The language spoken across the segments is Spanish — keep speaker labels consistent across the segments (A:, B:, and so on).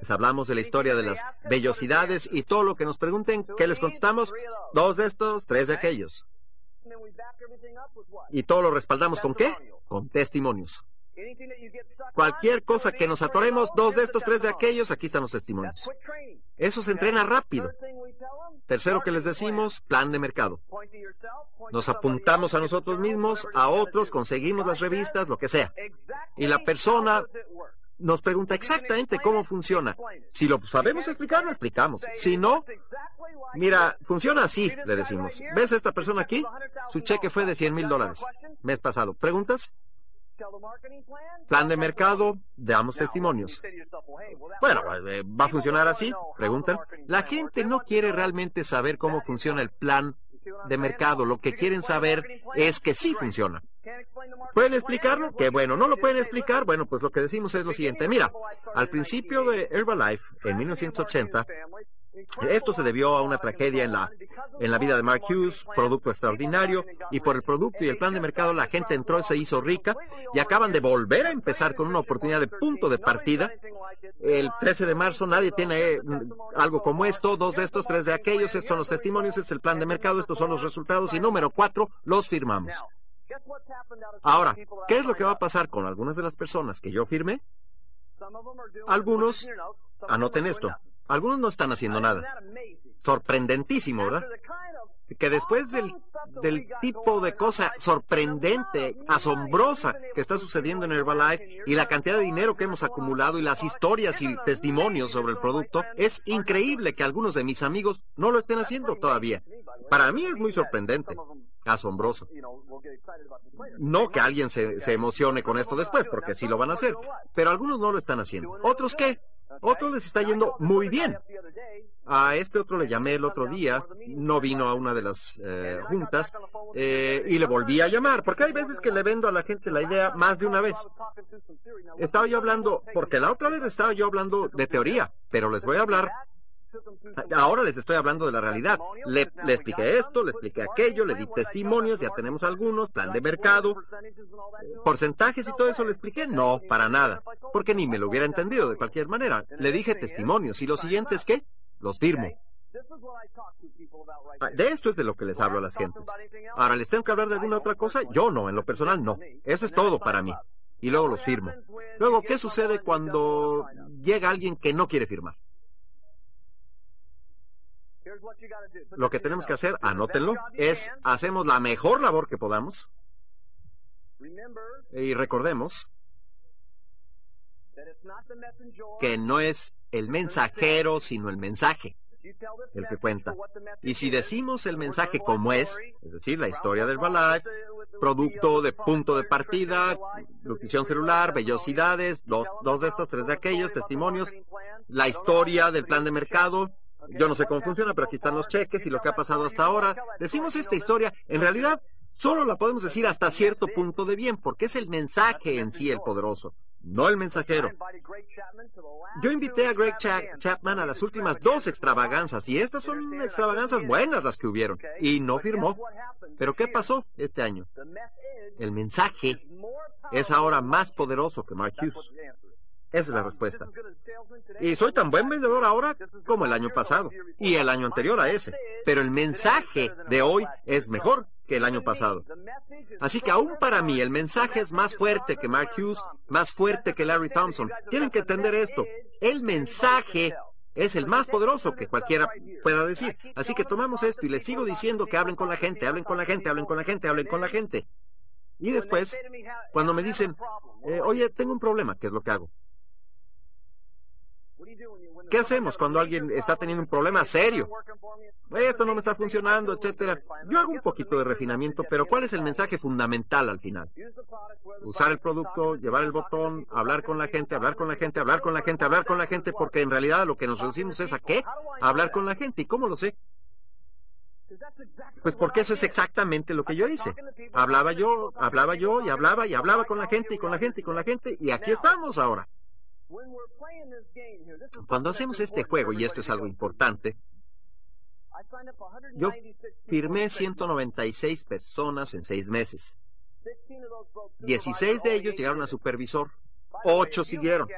A: Les hablamos de la historia de las vellosidades y todo lo que nos pregunten, ¿qué les contestamos? Dos de estos, tres de aquellos. ¿Y todo lo respaldamos con qué? Con testimonios. Cualquier cosa que nos atoremos, dos de estos, tres de aquellos, aquí están los testimonios. Eso se entrena rápido. Tercero que les decimos, plan de mercado. Nos apuntamos a nosotros mismos, a otros, conseguimos las revistas, lo que sea. Y la persona nos pregunta exactamente cómo funciona. Si lo sabemos explicar, lo explicamos. Si no, mira, funciona así, le decimos. ¿Ves a esta persona aquí? Su cheque fue de 100 mil dólares mes pasado. ¿Preguntas? Plan de mercado, damos testimonios. Bueno, eh, ¿va a funcionar así? Preguntan. La gente no quiere realmente saber cómo funciona el plan de mercado. Lo que quieren saber es que sí funciona. ¿Pueden explicarlo? Que bueno, no lo pueden explicar. Bueno, pues lo que decimos es lo siguiente. Mira, al principio de Herbalife, en 1980, esto se debió a una tragedia en la, en la vida de Mark Hughes, producto extraordinario, y por el producto y el plan de mercado la gente entró y se hizo rica, y acaban de volver a empezar con una oportunidad de punto de partida. El 13 de marzo nadie tiene eh, algo como esto, dos de estos, tres de aquellos, estos son los testimonios, este es el plan de mercado, estos son los resultados, y número cuatro, los firmamos. Ahora, ¿qué es lo que va a pasar con algunas de las personas que yo firmé? Algunos, anoten esto, algunos no están haciendo nada. Sorprendentísimo, ¿verdad? Que después del, del tipo de cosa sorprendente, asombrosa que está sucediendo en Herbalife y la cantidad de dinero que hemos acumulado y las historias y testimonios sobre el producto, es increíble que algunos de mis amigos no lo estén haciendo todavía. Para mí es muy sorprendente, asombroso. No que alguien se, se emocione con esto después, porque sí lo van a hacer, pero algunos no lo están haciendo. ¿Otros qué? Otros les está yendo muy bien. A este otro le llamé el otro día, no vino a una de las eh, juntas, eh, y le volví a llamar, porque hay veces que le vendo a la gente la idea más de una vez. Estaba yo hablando, porque la otra vez estaba yo hablando de teoría, pero les voy a hablar Ahora les estoy hablando de la realidad. Le, le, expliqué esto, le expliqué aquello, le di testimonios, ya tenemos algunos, plan de mercado, porcentajes y todo eso le expliqué. No, para nada, porque ni me lo hubiera entendido de cualquier manera. Le dije testimonios y lo siguiente es que los firmo. Ah, de esto es de lo que les hablo a las gentes. Ahora, ¿les tengo que hablar de alguna otra cosa? Yo no, en lo personal no. Eso es todo para mí. Y luego los firmo. Luego, ¿qué sucede cuando llega alguien que no quiere firmar? Lo que tenemos que hacer, anótenlo, es hacemos la mejor labor que podamos. Y recordemos que no es el mensajero, sino el mensaje el que cuenta. Y si decimos el mensaje como es, es decir, la historia del balay, producto de punto de partida, nutrición celular, vellosidades, dos, dos de estos, tres de aquellos, testimonios, la historia del plan de mercado, yo no sé cómo funciona, pero aquí están los cheques y lo que ha pasado hasta ahora. Decimos esta historia, en realidad solo la podemos decir hasta cierto punto de bien, porque es el mensaje en sí el poderoso, no el mensajero. Yo invité a Greg Chapman a las últimas dos extravaganzas, y estas son extravaganzas buenas las que hubieron, y no firmó. Pero ¿qué pasó este año? El mensaje es ahora más poderoso que Mark Hughes. Esa es la respuesta. Y soy tan buen vendedor ahora como el año pasado y el año anterior a ese. Pero el mensaje de hoy es mejor que el año pasado. Así que aún para mí el mensaje es más fuerte que Mark Hughes, más fuerte que Larry Thompson. Tienen que entender esto. El mensaje es el más poderoso que cualquiera pueda decir. Así que tomamos esto y les sigo diciendo que hablen con la gente, hablen con la gente, hablen con la gente, hablen con la gente. Y después, cuando me dicen, eh, oye, tengo un problema, ¿qué es lo que hago? ¿Qué hacemos cuando alguien está teniendo un problema serio? Esto no me está funcionando, etcétera. Yo hago un poquito de refinamiento, pero ¿cuál es el mensaje fundamental al final? Usar el producto, llevar el botón, hablar con la gente, hablar con la gente, hablar con la gente, hablar con la gente, porque en realidad lo que nos decimos es a qué? hablar con la gente. ¿Y cómo lo sé? Pues porque eso es exactamente lo que yo hice. Hablaba yo, hablaba yo y hablaba y hablaba con la gente y con la gente y con la gente y aquí estamos ahora. Cuando hacemos este juego, y esto es algo importante, yo firmé 196 personas en seis meses. 16 de ellos llegaron a supervisor, 8 siguieron.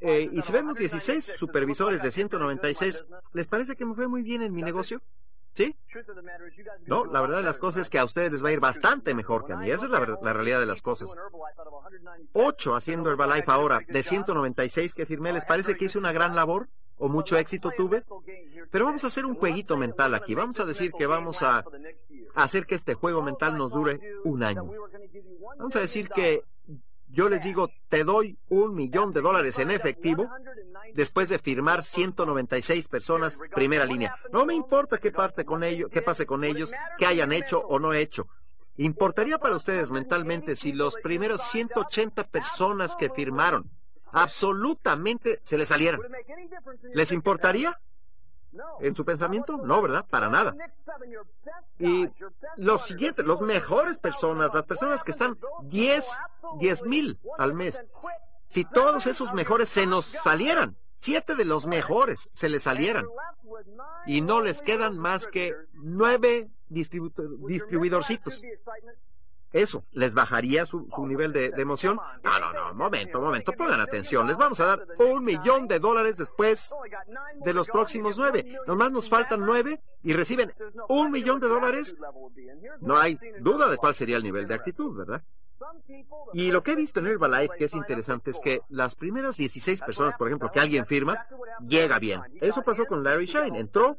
A: Eh, y si vemos 16 supervisores de 196, ¿les parece que me fue muy bien en mi negocio? ¿Sí? No, la verdad de las cosas es que a ustedes les va a ir bastante mejor que a mí. Esa es la, realidad de las cosas. Ocho haciendo Herbalife ahora, de 196 que firmé, ¿les parece que hice una gran labor? ¿O mucho éxito tuve? Pero vamos a hacer un jueguito mental aquí. Vamos a decir que vamos a hacer que este juego mental nos dure un año. Vamos a decir que yo les digo, te doy un millón de dólares en efectivo después de firmar 196 personas primera línea. No me importa qué parte con ellos, qué pase con ellos, qué hayan hecho o no hecho. ¿Importaría para ustedes mentalmente si los primeros 180 personas que firmaron absolutamente se les salieran? ¿Les importaría? En su pensamiento? No, ¿verdad? Para nada. Y los siguientes, los mejores personas, las personas que están 10, 10 mil al mes, si todos esos mejores se nos salieran, siete de los mejores se les salieran, y no les quedan más que nueve distribuidorcitos, eso, ¿les bajaría su, nivel de, emoción? No, no, no, momento, momento, pongan atención. Les vamos a dar un millón de dólares después de los próximos nueve. Nomás nos faltan nueve y reciben un millón de dólares. No hay duda de cuál sería el nivel de actitud, ¿verdad? Y lo que he visto en Herbalife que es interesante es que las primeras 16 personas, por ejemplo, que alguien firma, llega bien. Eso pasó con Larry Shine. Entró,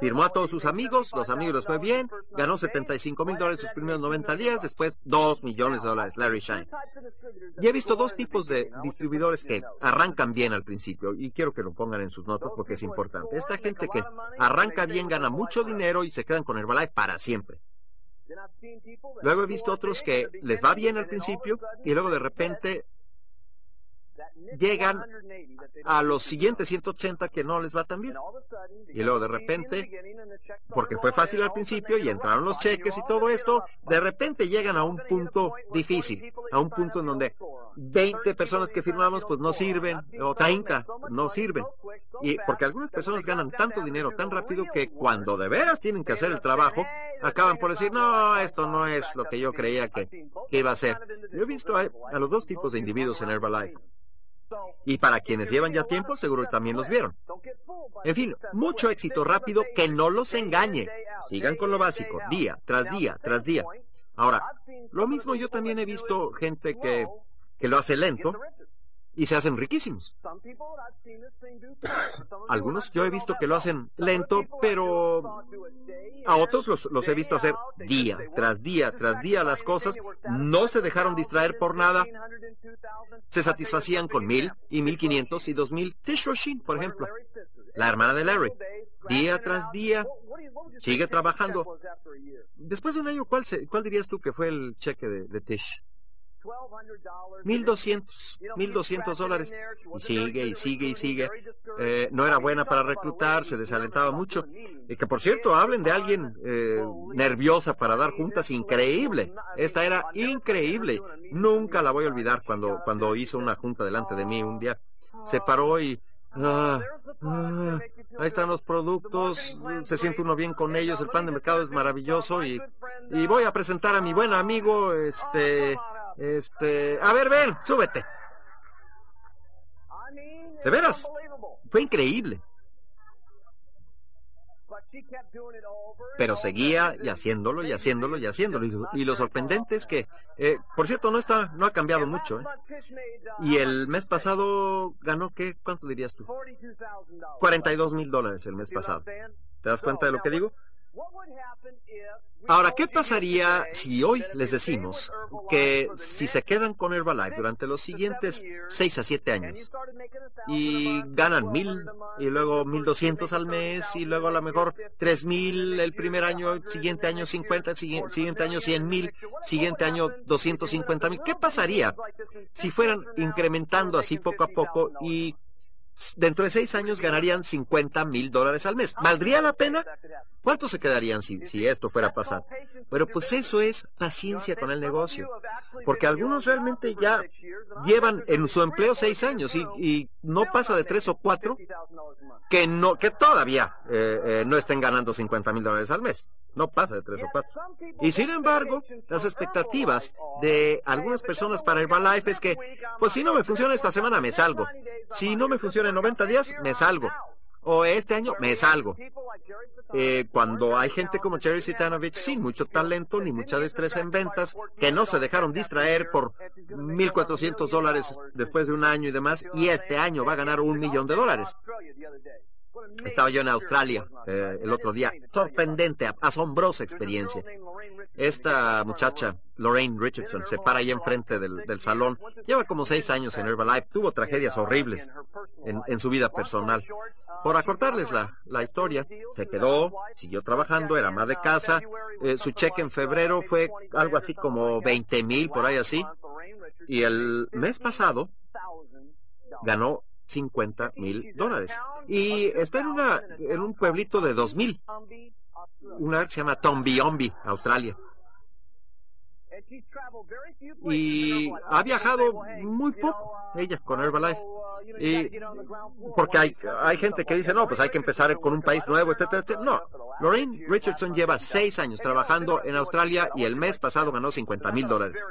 A: firmó a todos sus amigos, los amigos les fue bien, ganó 75 mil dólares sus primeros 90 días, después 2 millones de dólares, Larry Shine. Y he visto dos tipos de distribuidores que arrancan bien al principio, y quiero que lo pongan en sus notas porque es importante. Esta gente que arranca bien, gana mucho dinero y se quedan con Herbalife para siempre. Luego he visto otros que les va bien al principio y luego de repente llegan a los siguientes 180 que no les va tan bien. Y luego de repente, porque fue fácil al principio y entraron los cheques y todo esto, de repente llegan a un punto difícil, a un punto en donde 20 personas que firmamos pues no sirven, o 30 no sirven. Y porque algunas personas ganan tanto dinero tan rápido que cuando de veras tienen que hacer el trabajo, acaban por decir, no, esto no es lo que yo creía que, iba a ser. Yo he visto a, a los dos tipos de individuos en Herbalife. Y para quienes llevan ya tiempo, seguro también los vieron. En fin, mucho éxito rápido que no los engañe. Sigan con lo básico, día tras día tras día. Ahora, lo mismo yo también he visto gente que, que lo hace lento y se hacen riquísimos. Algunos yo he visto que lo hacen lento, pero a otros los, he visto hacer día tras día tras día las cosas, no se dejaron distraer por nada, se satisfacían con mil y mil quinientos y dos mil. Tish por ejemplo, la hermana de Larry, día tras día, sigue trabajando. Después de un año, ¿cuál, cuál dirías tú que fue el cheque de Tish? Mil doscientos, mil doscientos dólares. Y sigue y sigue y sigue. Eh, no era buena para reclutar, se desalentaba mucho. Y que por cierto, hablen de alguien eh, nerviosa para dar juntas, increíble. Esta era increíble. Nunca la voy a olvidar cuando, cuando hizo una junta delante de mí un día. Se paró y Ah, ah, ahí están los productos, se siente uno bien con ellos, el plan de mercado es maravilloso y, y voy a presentar a mi buen amigo, este, este, a ver, ven, súbete. De veras, fue increíble. Pero seguía y haciéndolo y haciéndolo y haciéndolo. Y, lo sorprendente es que, eh, por cierto, no está, no ha cambiado mucho. ¿eh? Y el mes pasado ganó, ¿qué? ¿Cuánto dirías tú? 42 mil dólares el mes pasado. ¿Te das cuenta de lo que digo? Ahora, ¿qué pasaría si hoy les decimos que si se quedan con Herbalife durante los siguientes 6 a 7 años y ganan mil y luego mil doscientos al mes y luego a lo mejor tres mil el primer año, siguiente año 50, siguiente año cien mil, siguiente año 250 mil? ¿Qué pasaría si fueran incrementando así poco a poco y dentro de seis años ganarían 50 mil dólares al mes. ¿Valdría la pena? ¿Cuántos se quedarían si, si, esto fuera a pasar? Pero pues eso es paciencia con el negocio. Porque algunos realmente ya llevan en su empleo seis años y, no pasa de tres o cuatro que, no, que todavía eh, eh, no estén ganando 50 mil dólares al mes no pasa de tres o cuatro. Y sin embargo, las expectativas de algunas personas para Herbalife es que, pues si no me funciona esta semana, me salgo. Si no me funciona en 90 días, me salgo. O este año, me salgo. Eh, cuando hay gente como Jerry Sitanovich sin mucho talento ni mucha destreza en ventas, que no se dejaron distraer por 1.400 dólares después de un año y demás, y este año va a ganar un millón de dólares. Estaba yo en Australia eh, el otro día. Sorprendente, asombrosa experiencia. Esta muchacha, Lorraine Richardson, se para ahí enfrente del, del salón. Lleva como seis años en Herbalife. Tuvo tragedias horribles en, su vida personal. Por acortarles la, historia, se quedó, siguió trabajando, era más de casa. Eh, su cheque en febrero fue algo así como 20 mil, por ahí así. Y el mes pasado ganó 50 mil dólares. Y está en, una, en un pueblito de 2 mil. Una que se llama Tombiombi, Australia. Y ha viajado muy poco ella con Herbalife. Y porque hay, hay gente que dice, no, pues hay que empezar con un país nuevo, etcétera, etcétera. No, Lorraine Richardson lleva seis años trabajando en Australia y el mes pasado ganó 50 mil dólares.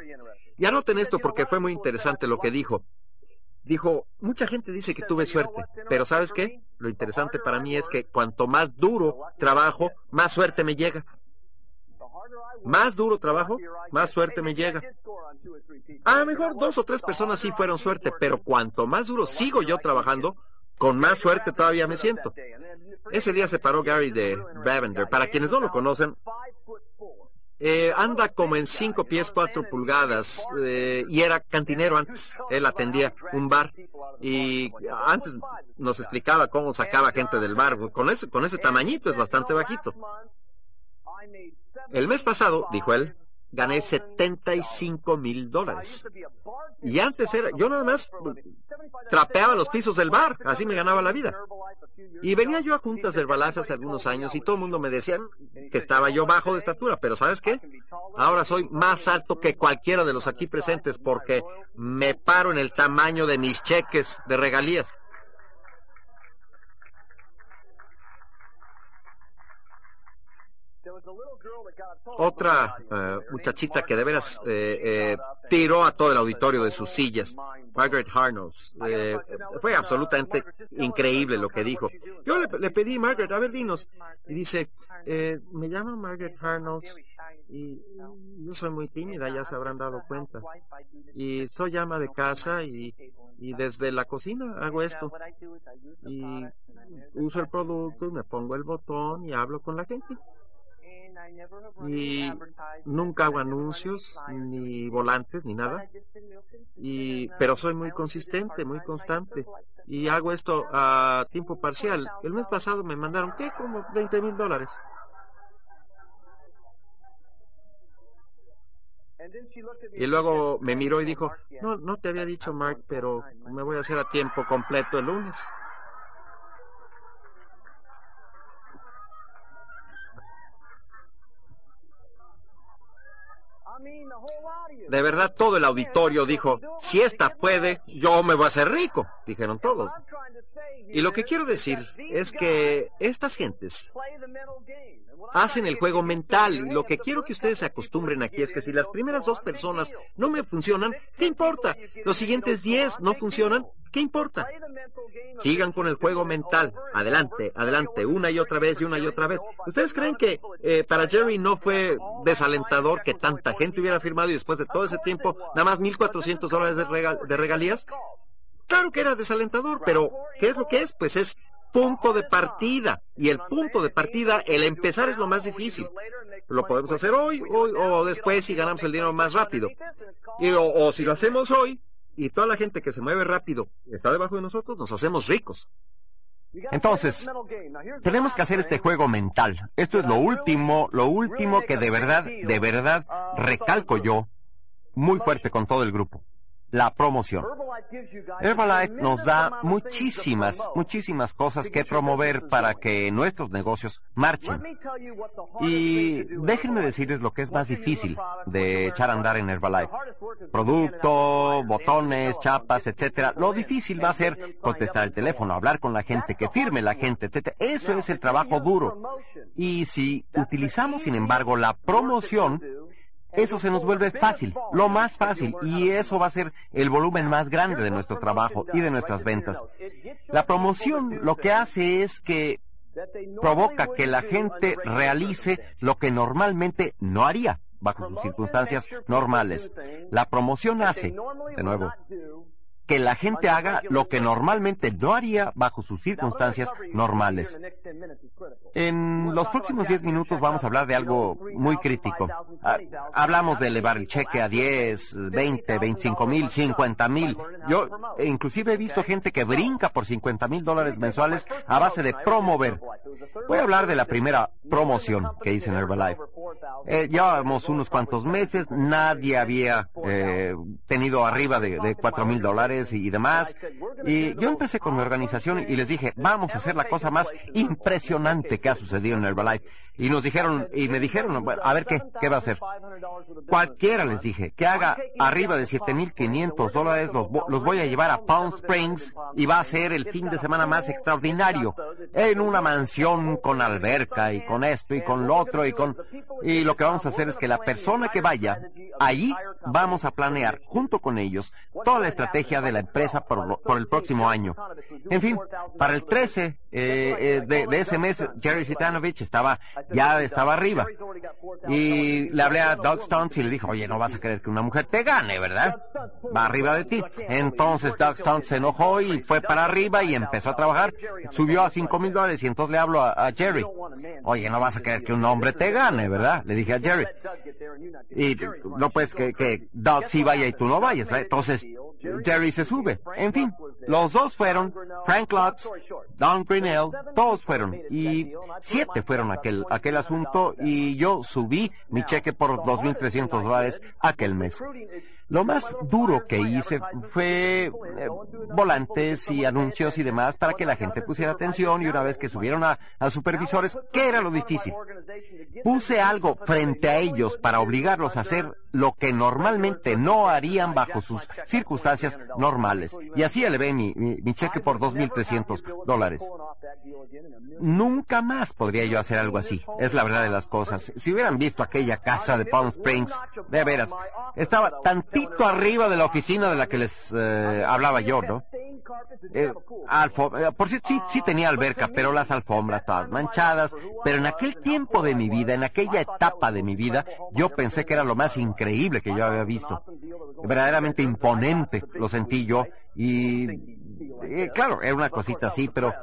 A: Y anoten esto porque fue muy interesante lo que dijo. Dijo, mucha gente dice que tuve suerte, pero ¿sabes qué? Lo interesante para mí es que cuanto más duro trabajo, más suerte me llega. Más duro trabajo, más suerte me llega. A lo mejor dos o tres personas sí fueron suerte, pero cuanto más duro sigo yo trabajando, con más suerte todavía me siento. Ese día se paró Gary de Bavender. Para quienes no lo conocen, eh, anda como en cinco pies cuatro pulgadas eh, y era cantinero antes. Él atendía un bar y antes nos explicaba cómo sacaba gente del bar. Con ese, con ese tamañito es bastante bajito. El mes pasado, dijo él, gané 75 mil dólares. Y antes era, yo nada más trapeaba los pisos del bar, así me ganaba la vida. Y venía yo a juntas de Herbalife hace algunos años y todo el mundo me decía que estaba yo bajo de estatura, pero ¿sabes qué? Ahora soy más alto que cualquiera de los aquí presentes porque me paro en el tamaño de mis cheques de regalías. Otra eh, muchachita que de veras eh, eh, tiró a todo el auditorio de sus sillas, Margaret Harnos. fue absolutamente increíble lo que dijo. Yo le, pedí, Margaret, a ver, dinos. Y dice, me llamo Margaret Harnos y yo soy muy tímida, ya se habrán dado cuenta. Y soy ama de casa y, y desde la cocina hago esto. Y uso el producto, me pongo el botón y hablo con la gente y nunca hago anuncios ni volantes ni nada. Y pero soy muy consistente muy constante. y hago esto a tiempo parcial. el mes pasado me mandaron qué como 20 mil dólares. Y luego me miró y dijo, no, no te había dicho Mark, pero me voy a hacer a tiempo completo el lunes. De verdad, todo el auditorio dijo, si esta puede, yo me voy a hacer rico, dijeron todos. Y lo que quiero decir es que estas gentes hacen el juego mental. Y lo que quiero que ustedes se acostumbren aquí es que si las primeras dos personas no me funcionan, ¿qué importa? Los siguientes diez no funcionan, ¿qué importa? Sigan con el juego mental. Adelante, adelante, una y otra vez y una y otra vez. ¿Ustedes creen que eh, para Jerry no fue desalentador que tanta gente hubiera firmado y después de todo ese tiempo nada más 1.400 dólares de, de regalías? Claro que era desalentador, pero ¿qué es lo que es? Pues es punto de partida. Y el punto de partida, el empezar es lo más difícil. Lo podemos hacer hoy, hoy o después si ganamos el dinero más rápido. Y, o si lo hacemos hoy y toda la gente que se mueve rápido está debajo de nosotros, nos hacemos ricos.
B: Entonces, tenemos que hacer este juego mental. Esto es lo último, lo último que de verdad, de verdad recalco yo muy fuerte con todo el grupo la promoción. Herbalife nos da muchísimas, muchísimas cosas que promover para que nuestros negocios marchen. Y déjenme decirles lo que es más difícil de echar a andar en Herbalife. Producto, botones, chapas, etcétera. Lo difícil va a ser contestar el teléfono, hablar con la gente, que firme la gente, etcétera. Eso es el trabajo duro. Y si utilizamos, sin embargo, la promoción, eso se nos vuelve fácil, lo más fácil, y eso va a ser el volumen más grande de nuestro trabajo y de nuestras ventas. La promoción lo que hace es que provoca que la gente realice lo que normalmente no haría bajo sus circunstancias normales. La promoción hace, de nuevo, que la gente haga lo que normalmente no haría bajo sus circunstancias normales. En los próximos 10 minutos vamos a hablar de algo muy crítico. Ah, hablamos de elevar el cheque a 10, 20, 25 mil, 50 mil. Yo inclusive he visto gente que brinca por 50 mil dólares mensuales a base de promover. Voy a hablar de la primera promoción que hice en Herbalife. Eh, llevábamos unos cuantos meses, nadie había eh, tenido arriba de, de 4 mil dólares y demás. Y yo empecé con mi organización y les dije, vamos a hacer la cosa más impresionante que ha sucedido en Herbalife. Y nos dijeron, y me dijeron, a ver qué, qué va a hacer. Cualquiera les dije, que haga arriba de 7.500 dólares, los, los voy a llevar a Palm Springs y va a ser el fin de semana más extraordinario. En una mansión con alberca y con esto y con lo otro y con, y lo que vamos a hacer es que la persona que vaya, allí vamos a planear junto con ellos toda la estrategia de la empresa por, por el próximo año. En fin, para el 13 eh, eh, de, ese mes, Jerry Sitanovich estaba ya estaba arriba. Y le hablé a Doug Stunts y le dijo, oye, no vas a querer que una mujer te gane, ¿verdad? Va arriba de ti. Entonces Doug Stunts se enojó y fue para arriba y empezó a trabajar. Subió a cinco mil dólares y entonces le hablo a, Jerry. Oye, no vas a querer que un hombre te gane, ¿verdad? Le dije a Jerry. Y no puedes que, que Doug sí vaya y tú no vayas, ¿verdad? Entonces Jerry se sube. En fin, los dos fueron, Frank Lutz, Don Grinnell, todos fueron. Y siete fueron aquel, aquel asunto y yo subí mi cheque por 2.300 dólares aquel mes. Lo más duro que hice fue eh, volantes y anuncios y demás para que la gente pusiera atención y una vez que subieron a, supervisores, ¿qué era lo difícil? Puse algo frente a ellos para obligarlos a hacer lo que normalmente no harían bajo sus circunstancias normales. Y así elevé mi, mi, cheque por 2.300 dólares. Nunca más podría yo hacer algo así. Es la verdad de las cosas. Si hubieran visto aquella casa de Palm Springs, de veras, estaba tan arriba de la oficina de la que les eh, hablaba yo, ¿no? Eh, eh, por si sí, sí tenía alberca, pero las alfombras todas manchadas. Pero en aquel tiempo de mi vida, en aquella etapa de mi vida, yo pensé que era lo más increíble que yo había visto. Verdaderamente imponente lo sentí yo y claro, era una cosita así, pero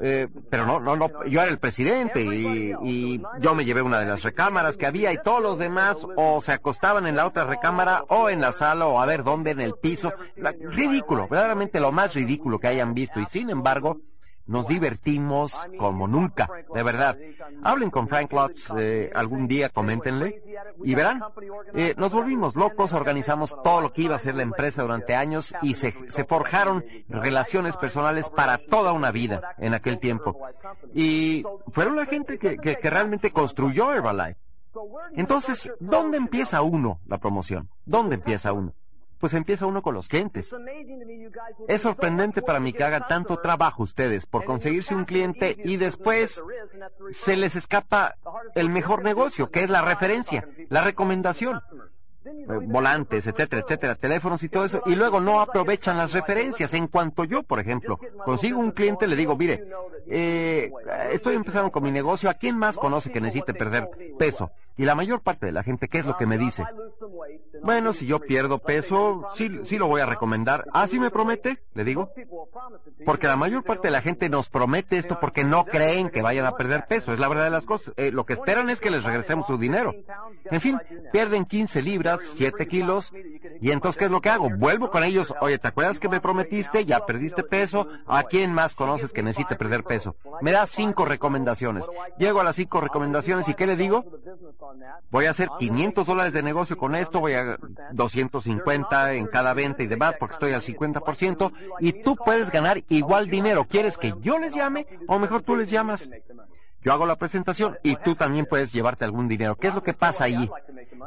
B: eh, pero no, no, no, yo era el presidente y, y, yo me llevé una de las recámaras que había y todos los demás o se acostaban en la otra recámara o en la sala o a ver dónde en el piso. ridículo, verdaderamente lo más ridículo que hayan visto y sin embargo nos divertimos como nunca, de verdad. Hablen con Frank Lutz eh, algún día, coméntenle, y verán, eh, nos volvimos locos, organizamos todo lo que iba a ser la empresa durante años y se, forjaron relaciones personales para toda una vida en aquel tiempo. Y fueron la gente que, que realmente construyó Herbalife. Entonces, ¿dónde empieza uno la promoción? ¿Dónde empieza uno? Pues empieza uno con los clientes. Es sorprendente para mí que hagan tanto trabajo ustedes por conseguirse un cliente y después se les escapa el mejor negocio, que es la referencia, la recomendación. Eh, volantes, etcétera, etcétera, teléfonos y todo eso, y luego no aprovechan las referencias. En cuanto yo, por ejemplo, consigo un cliente, le digo, mire, eh, estoy empezando con mi negocio, ¿a quién más conoce que necesite perder peso? Y la mayor parte de la gente, ¿qué es lo que me dice? Bueno, si yo pierdo peso, sí, sí lo voy a recomendar. ¿Ah, sí me promete? Le digo. Porque la mayor parte de la gente nos promete esto porque no creen que vayan a perder peso. Es la verdad de las cosas. Eh, lo que esperan es que les regresemos su dinero. En fin, pierden 15 libras, 7 kilos. Y entonces, ¿qué es lo que hago? Vuelvo con ellos. Oye, ¿te acuerdas que me prometiste? Ya perdiste peso. ¿A quién más conoces que necesite perder peso? Me da cinco recomendaciones. Llego a las cinco recomendaciones y ¿qué le digo? Voy a hacer 500 dólares de negocio con esto, voy a 250 en cada venta y demás porque estoy al 50% y tú puedes ganar igual dinero. ¿Quieres que yo les llame o mejor tú les llamas? Yo hago la presentación y tú también puedes llevarte algún dinero. ¿Qué es lo que pasa allí?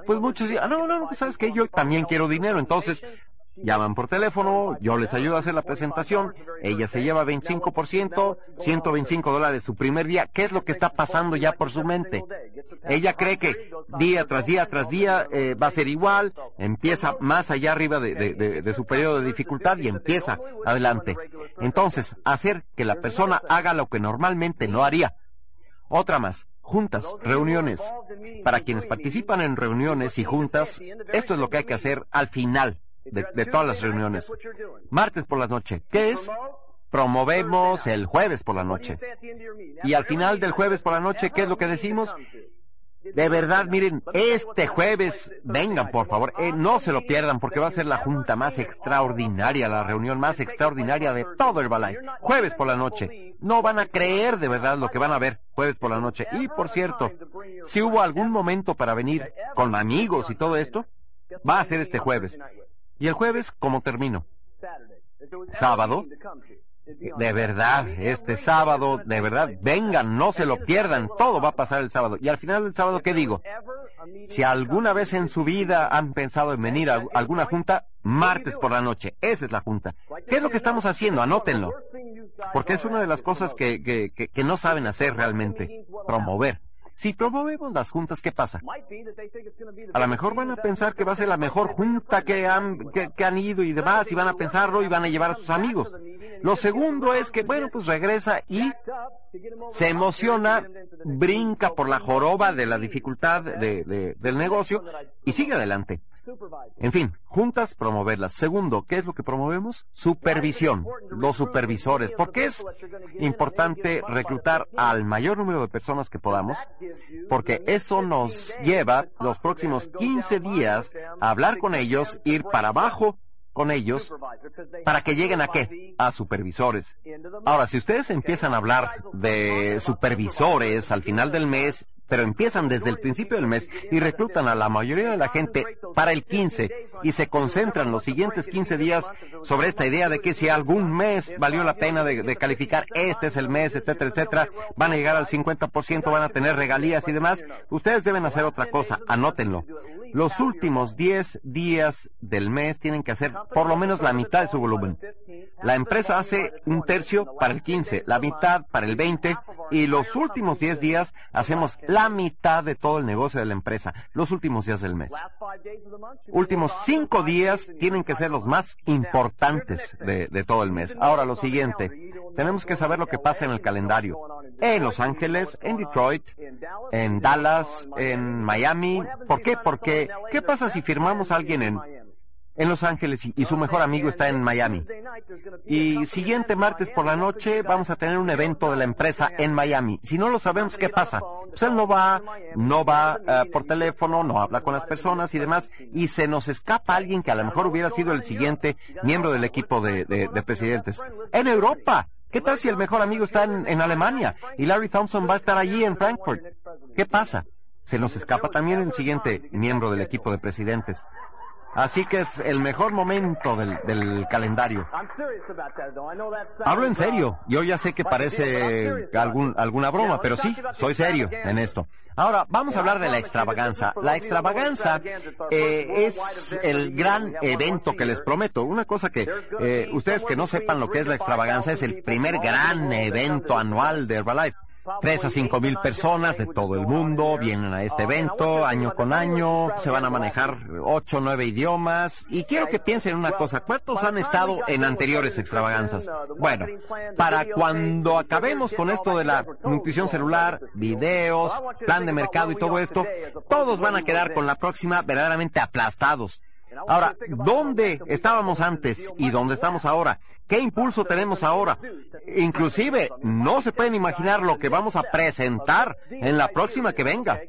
B: Pues muchos dicen, ah, no, no, no, sabes que yo también quiero dinero. Entonces, llaman por teléfono, yo les ayudo a hacer la presentación, ella se lleva 25%, 125 dólares su primer día. ¿Qué es lo que está pasando ya por su mente? Ella cree que día tras día tras día eh, va a ser igual, empieza más allá arriba de, de su periodo de dificultad y empieza adelante. Entonces, hacer que la persona haga lo que normalmente no haría. Otra más, juntas, reuniones. Para quienes participan en reuniones y juntas, esto es lo que hay que hacer al final de, todas las reuniones. Martes por la noche. ¿Qué es? Promovemos el jueves por la noche. Y al final del jueves por la noche, ¿qué es lo que decimos? De verdad, miren, este jueves, vengan por favor, eh, no se lo pierdan porque va a ser la junta más extraordinaria, la reunión más extraordinaria de todo el Balay. Jueves por la noche. No van a creer de verdad lo que van a ver jueves por la noche. Y por cierto, si hubo algún momento para venir con amigos y todo esto, va a ser este jueves. ¿Y el jueves cómo termino? Sábado. De verdad, este sábado, de verdad, vengan, no se lo pierdan, todo va a pasar el sábado. Y al final del sábado, ¿qué digo? Si alguna vez en su vida han pensado en venir a alguna junta, martes por la noche, esa es la junta. ¿Qué es lo que estamos haciendo? Anótenlo. Porque es una de las cosas que, que, que no saben hacer realmente, promover. Si promovemos las juntas, ¿qué pasa? A lo mejor van a pensar que va a ser la mejor junta que han, que, han ido y demás, y van a pensarlo y van a llevar a sus amigos. Lo segundo es que, bueno, pues regresa y se emociona, brinca por la joroba de la dificultad del negocio y sigue adelante. En fin, juntas promoverlas. Segundo, ¿qué es lo que promovemos? Supervisión, los supervisores. ¿Por qué es importante reclutar al mayor número de personas que podamos? Porque eso nos lleva los próximos 15 días a hablar con ellos, ir para abajo con ellos para que lleguen a qué? A supervisores. Ahora, si ustedes empiezan a hablar de supervisores al final del mes pero empiezan desde el principio del mes y reclutan a la mayoría de la gente para el 15 y se concentran los siguientes 15 días sobre esta idea de que si algún mes valió la pena de, calificar, este es el mes, etcétera, etcétera, van a llegar al 50%, van a tener regalías y demás, ustedes deben hacer otra cosa, anótenlo. Los últimos 10 días del mes tienen que hacer por lo menos la mitad de su volumen. La empresa hace un tercio para el 15, la mitad para el 20 y los últimos 10 días hacemos la mitad de todo el negocio de la empresa, los últimos días del mes. Últimos 5 días tienen que ser los más importantes de, de todo el mes. Ahora lo siguiente, tenemos que saber lo que pasa en el calendario. En Los Ángeles, en Detroit, en Dallas, en Miami. ¿Por qué? Porque, ¿qué pasa si firmamos a alguien en en Los Ángeles y, su mejor amigo está en Miami. Y siguiente martes por la noche vamos a tener un evento de la empresa en Miami. Si no lo sabemos, ¿qué pasa? Pues él no va, no va eh, por teléfono, no habla con las personas y demás, y se nos escapa alguien que a lo mejor hubiera sido el siguiente miembro del equipo de, de, presidentes. En Europa. ¿Qué tal si el mejor amigo está en Alemania y Larry Thompson va a estar allí en Frankfurt? ¿Qué pasa? Se nos escapa también el siguiente miembro del equipo de presidentes. Así que es el mejor momento del, calendario. Hablo en serio. Yo ya sé que parece algún, alguna broma, pero sí, soy serio en esto. Ahora, vamos a hablar de la extravaganza. La extravaganza eh, es el gran evento que les prometo. Una cosa que eh, ustedes que no sepan lo que es la extravaganza es el primer gran evento anual de Herbalife. Tres a cinco mil personas de todo el mundo vienen a este evento año con año, se van a manejar ocho o nueve idiomas y quiero que piensen en una cosa, ¿cuántos han estado en anteriores extravaganzas? Bueno, para cuando acabemos con esto de la nutrición celular, videos, plan de mercado y todo esto, todos van a quedar con la próxima verdaderamente aplastados. Ahora, ¿dónde estábamos antes y dónde estamos ahora? ¿Qué impulso tenemos ahora? Inclusive, no se pueden imaginar lo que vamos a presentar en la próxima que venga.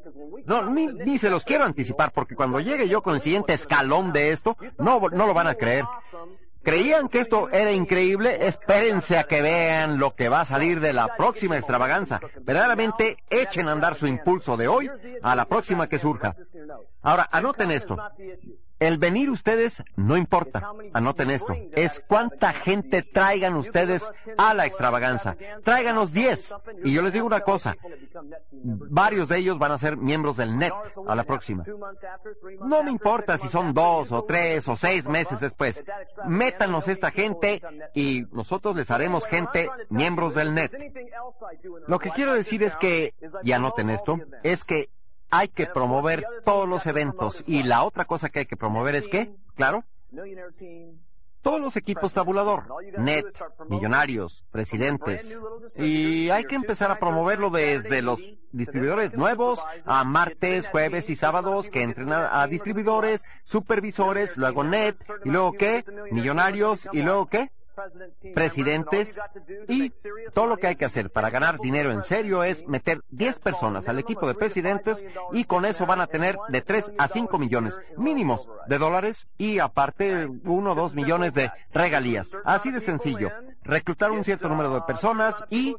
B: No, ni, se los quiero anticipar, porque cuando llegue yo con el siguiente escalón de esto, no, no lo van a creer. ¿Creían que esto era increíble? Espérense a que vean lo que va a salir de la próxima extravaganza. Verdaderamente echen a andar su impulso de hoy a la próxima que surja. Ahora, anoten esto. El venir ustedes no importa, anoten esto, es cuánta gente traigan ustedes a la extravaganza. Tráiganos 10. Y yo les digo una cosa, varios de ellos van a ser miembros del NET a la próxima. No me importa si son dos o tres o seis meses después. Métanos esta gente y nosotros les haremos gente miembros del NET. Lo que quiero decir es que, y anoten esto, es que hay que promover todos los eventos. Y la otra cosa que hay que promover es que, claro, todos los equipos tabulador, net, millonarios, presidentes. Y hay que empezar a promoverlo desde los distribuidores nuevos a martes, jueves y sábados que entren a, distribuidores, supervisores, luego net, y luego qué, millonarios, y luego qué, presidentes y todo lo que hay que hacer para ganar dinero en serio es meter 10 personas al equipo de presidentes y con eso van a tener de 3 a 5 millones mínimos de dólares y aparte 1 o 2 millones de regalías. Así de sencillo. Reclutar un cierto número de personas y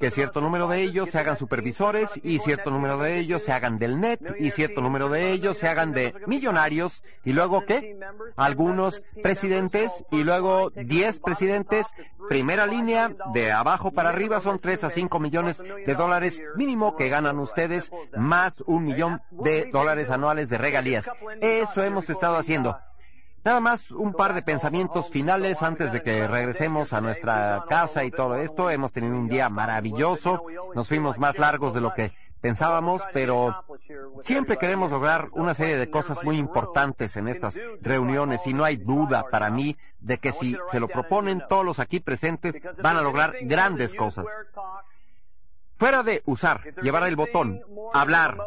B: que cierto número de ellos se hagan supervisores y cierto número de ellos se hagan del net y cierto número de ellos se hagan de millonarios y luego qué? Algunos presidentes y luego 10 presidentes, primera línea, de abajo para arriba son 3 a 5 millones de dólares mínimo que ganan ustedes, más un millón de dólares anuales de regalías. Eso hemos estado haciendo. Nada más un par de pensamientos finales antes de que regresemos a nuestra casa y todo esto. Hemos tenido un día maravilloso. Nos fuimos más largos de lo que pensábamos, pero siempre queremos lograr una serie de cosas muy importantes en estas reuniones y no hay duda para mí de que si se lo proponen todos los aquí presentes van a lograr grandes cosas. Fuera de usar, llevar el botón, hablar,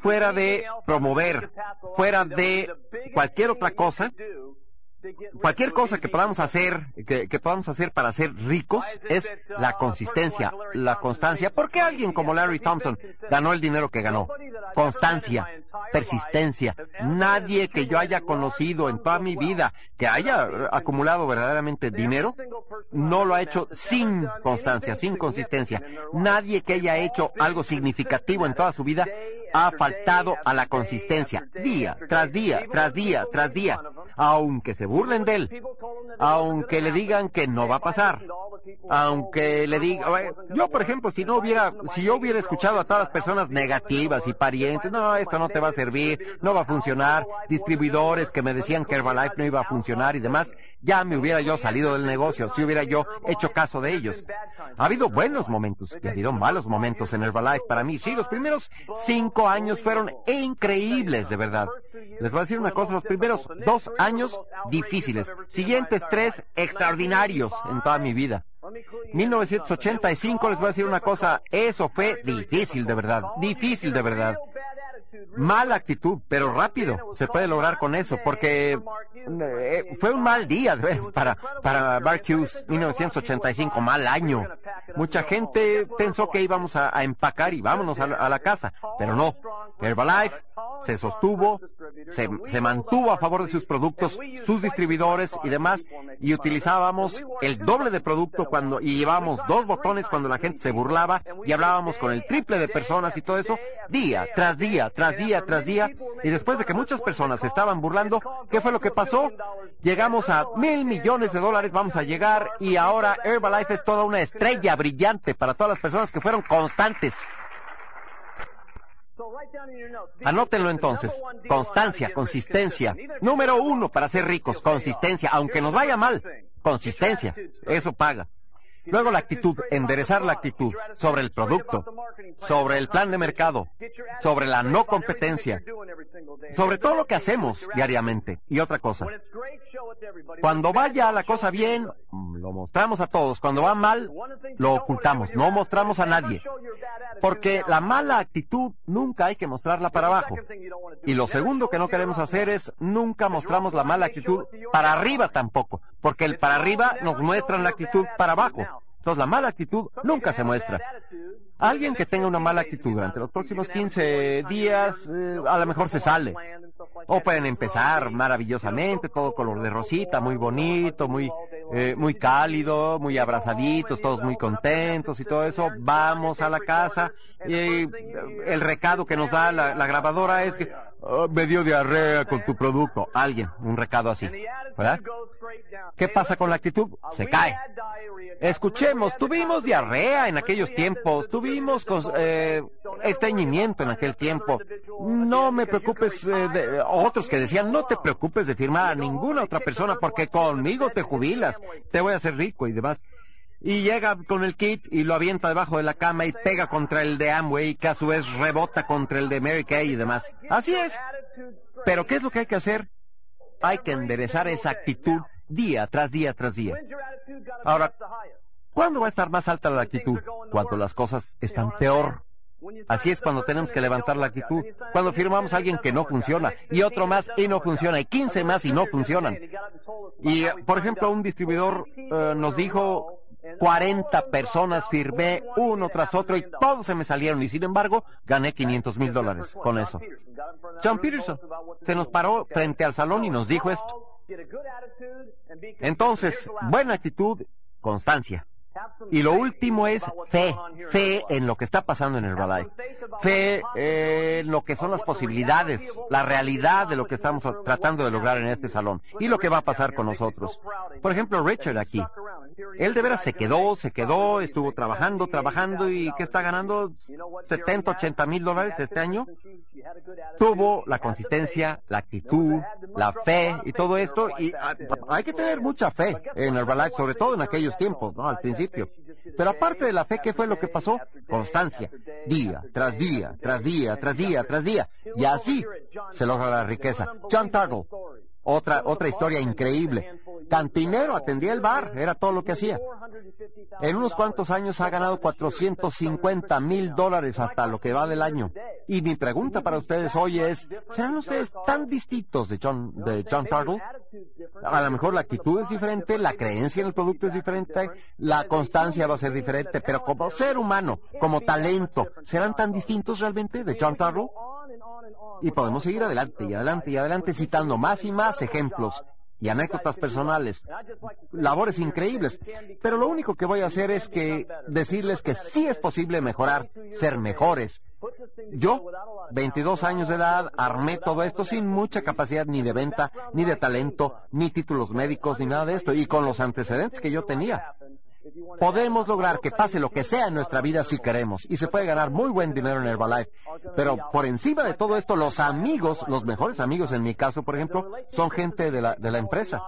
B: fuera de promover, fuera de cualquier otra cosa, cualquier cosa que podamos hacer, que, podamos hacer para ser ricos es la consistencia, la constancia. ¿Por qué alguien como Larry Thompson ganó el dinero que ganó? Constancia, persistencia. Nadie que yo haya conocido en toda mi vida que haya acumulado verdaderamente dinero, no lo ha hecho sin constancia, sin consistencia. Nadie que haya hecho algo significativo en toda su vida ha faltado a la consistencia, día tras día, tras día, tras día, aunque se burlen de él, aunque le digan que no va a pasar, aunque le diga, yo por ejemplo, si no hubiera, si yo hubiera escuchado a todas las personas negativas y parientes, no, esto no te va a servir, no va a funcionar, distribuidores que me decían que Herbalife no iba a funcionar y demás, ya me hubiera yo salido del negocio, si hubiera yo hecho caso de ellos. Ha habido buenos momentos y ha habido malos momentos en Herbalife para mí. Sí, los primeros cinco años fueron increíbles, de verdad. Les voy a decir una cosa, los primeros dos años difíciles, siguientes tres extraordinarios en toda mi vida. 1985 les voy a decir una cosa, eso fue difícil de verdad, difícil de verdad. Mala actitud, pero rápido se puede lograr con eso, porque eh, fue un mal día para, para Mark Hughes 1985, mal año. Mucha gente pensó que íbamos a, empacar y vámonos a la, casa, pero no. Herbalife se sostuvo, se, mantuvo a favor de sus productos, sus distribuidores y demás, y utilizábamos el doble de producto cuando, y llevábamos dos botones cuando la gente se burlaba, y hablábamos con el triple de personas y todo eso, día tras día, tras día, tras día, y después de que muchas personas se estaban burlando, ¿qué fue lo que pasó? Llegamos a mil millones de dólares, vamos a llegar, y ahora Herbalife es toda una estrella brillante para todas las personas que fueron constantes. Anótenlo entonces. Constancia, consistencia. Número uno para ser ricos, consistencia. Aunque nos vaya mal, consistencia. Eso paga. Luego la actitud, enderezar la actitud sobre el producto, sobre el plan de mercado, sobre la no competencia, sobre todo lo que hacemos diariamente. Y otra cosa, cuando vaya la cosa bien, lo mostramos a todos. Cuando va mal, lo ocultamos, no mostramos a nadie. Porque la mala actitud nunca hay que mostrarla para abajo. Y lo segundo que no queremos hacer es nunca mostramos la mala actitud para arriba tampoco. Porque el para arriba nos muestra la actitud para abajo. Entonces la mala actitud nunca se muestra. Alguien que tenga una mala actitud durante los próximos 15 días, eh, a lo mejor se sale. O pueden empezar maravillosamente, todo color de rosita, muy bonito, muy, eh, muy cálido, muy abrazaditos, todos muy contentos y todo eso. Vamos a la casa y el recado que nos da la, grabadora es que oh, me dio diarrea con tu producto. Alguien, un recado así. ¿Verdad? ¿Qué pasa con la actitud? Se cae. Escuchemos, tuvimos diarrea en aquellos tiempos, eh, estreñimiento en aquel tiempo. No me preocupes, eh, de, otros que decían, no te preocupes de firmar a ninguna otra persona porque conmigo te jubilas, te voy a hacer rico y demás. Y llega con el kit y lo avienta debajo de la cama y pega contra el de Amway, que a su vez rebota contra el de Mary Kay y demás. Así es. Pero ¿qué es lo que hay que hacer? Hay que enderezar esa actitud día tras día tras día. Ahora, ¿cuándo va a estar más alta la actitud? Cuando las cosas están peor. Así es cuando tenemos que levantar la actitud. Cuando firmamos a alguien que no funciona, y otro más y no funciona, y 15 más y no funcionan. Y, por ejemplo, un distribuidor eh, nos dijo, 40 personas firmé uno tras otro y todos se me salieron y sin embargo gané 500 mil dólares con eso. John Peterson se nos paró frente al salón y nos dijo esto. Entonces, buena actitud, constancia. Y lo último es fe, fe en lo que está pasando en Herbalife, fe en lo que son las posibilidades, la realidad de lo que estamos tratando de lograr en este salón y lo que va a pasar con nosotros. Por ejemplo, Richard aquí, él de veras se quedó, se quedó, estuvo trabajando, trabajando y ¿qué está ganando? 70, 80 mil dólares este año. Tuvo la consistencia, la actitud, la fe y todo esto y hay que tener mucha fe en Herbalife, sobre todo en aquellos tiempos, ¿no? Al principio pero aparte de la fe, ¿qué fue lo que pasó? Constancia, día tras día, tras día, tras día, tras día. Y así se logra la riqueza. John Targle, otra, otra historia increíble. Cantinero, atendía el bar, era todo lo que hacía. En unos cuantos años ha ganado 450 mil dólares hasta lo que va del año. Y mi pregunta para ustedes hoy es, ¿serán ustedes tan distintos de John, de John? A lo mejor la actitud es diferente, la creencia en el producto es diferente, la constancia va a ser diferente, pero como ser humano, como talento, ¿serán tan distintos realmente de John Tartle? Y podemos seguir adelante y adelante y adelante citando más y más ejemplos y anécdotas personales, labores increíbles. Pero lo único que voy a hacer es que decirles que sí es posible mejorar, ser mejores. Yo, 22 años de edad, armé todo esto sin mucha capacidad ni de venta, ni de talento, ni títulos médicos, ni nada de esto, y con los antecedentes que yo tenía. Podemos lograr que pase lo que sea en nuestra vida si queremos y se puede ganar muy buen dinero en Herbalife. Pero por encima de todo esto, los amigos, los mejores amigos en mi caso, por ejemplo, son gente de la, de la empresa.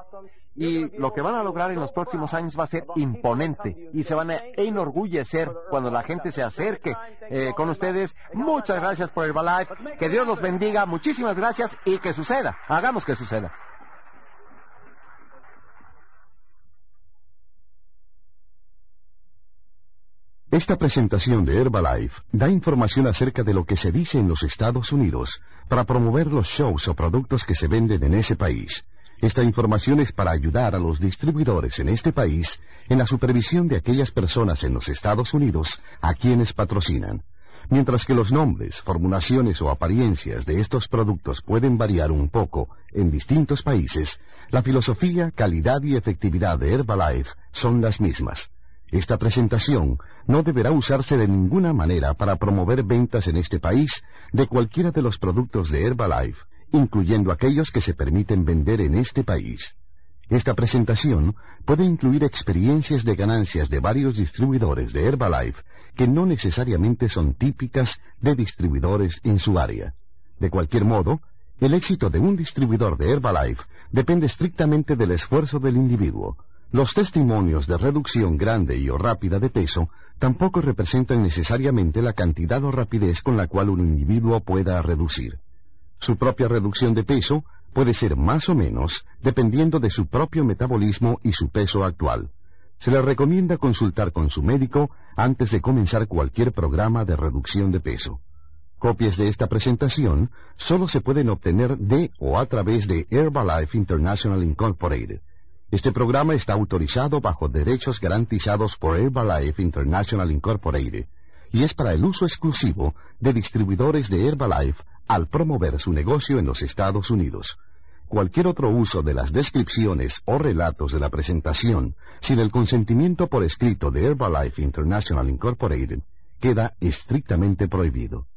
B: Y lo que van a lograr en los próximos años va a ser imponente y se van a enorgullecer cuando la gente se acerque eh, con ustedes. Muchas gracias por Herbalife. Que Dios los bendiga. Muchísimas gracias y que suceda. Hagamos que suceda.
C: Esta presentación de Herbalife da información acerca de lo que se dice en los Estados Unidos para promover los shows o productos que se venden en ese país. Esta información es para ayudar a los distribuidores en este país en la supervisión de aquellas personas en los Estados Unidos a quienes patrocinan. Mientras que los nombres, formulaciones o apariencias de estos productos pueden variar un poco en distintos países, la filosofía, calidad y efectividad de Herbalife son las mismas. Esta presentación no deberá usarse de ninguna manera para promover ventas en este país de cualquiera de los productos de Herbalife, incluyendo aquellos que se permiten vender en este país. Esta presentación puede incluir experiencias de ganancias de varios distribuidores de Herbalife que no necesariamente son típicas de distribuidores en su área. De cualquier modo, el éxito de un distribuidor de Herbalife depende estrictamente del esfuerzo del individuo, Los testimonios de reducción grande y o rápida de peso tampoco representan necesariamente la cantidad o rapidez con la cual un individuo pueda reducir. Su propia reducción de peso puede ser más o menos dependiendo de su propio metabolismo y su peso actual. Se le recomienda consultar con su médico antes de comenzar cualquier programa de reducción de peso. Copias de esta presentación solo se pueden obtener de o a través de Herbalife International Incorporated. Este programa está autorizado bajo derechos garantizados por Herbalife International Incorporated y es para el uso exclusivo de distribuidores de Herbalife al promover su negocio en los Estados Unidos. Cualquier otro uso de las descripciones o relatos de la presentación sin el consentimiento por escrito de Herbalife International Incorporated queda estrictamente prohibido.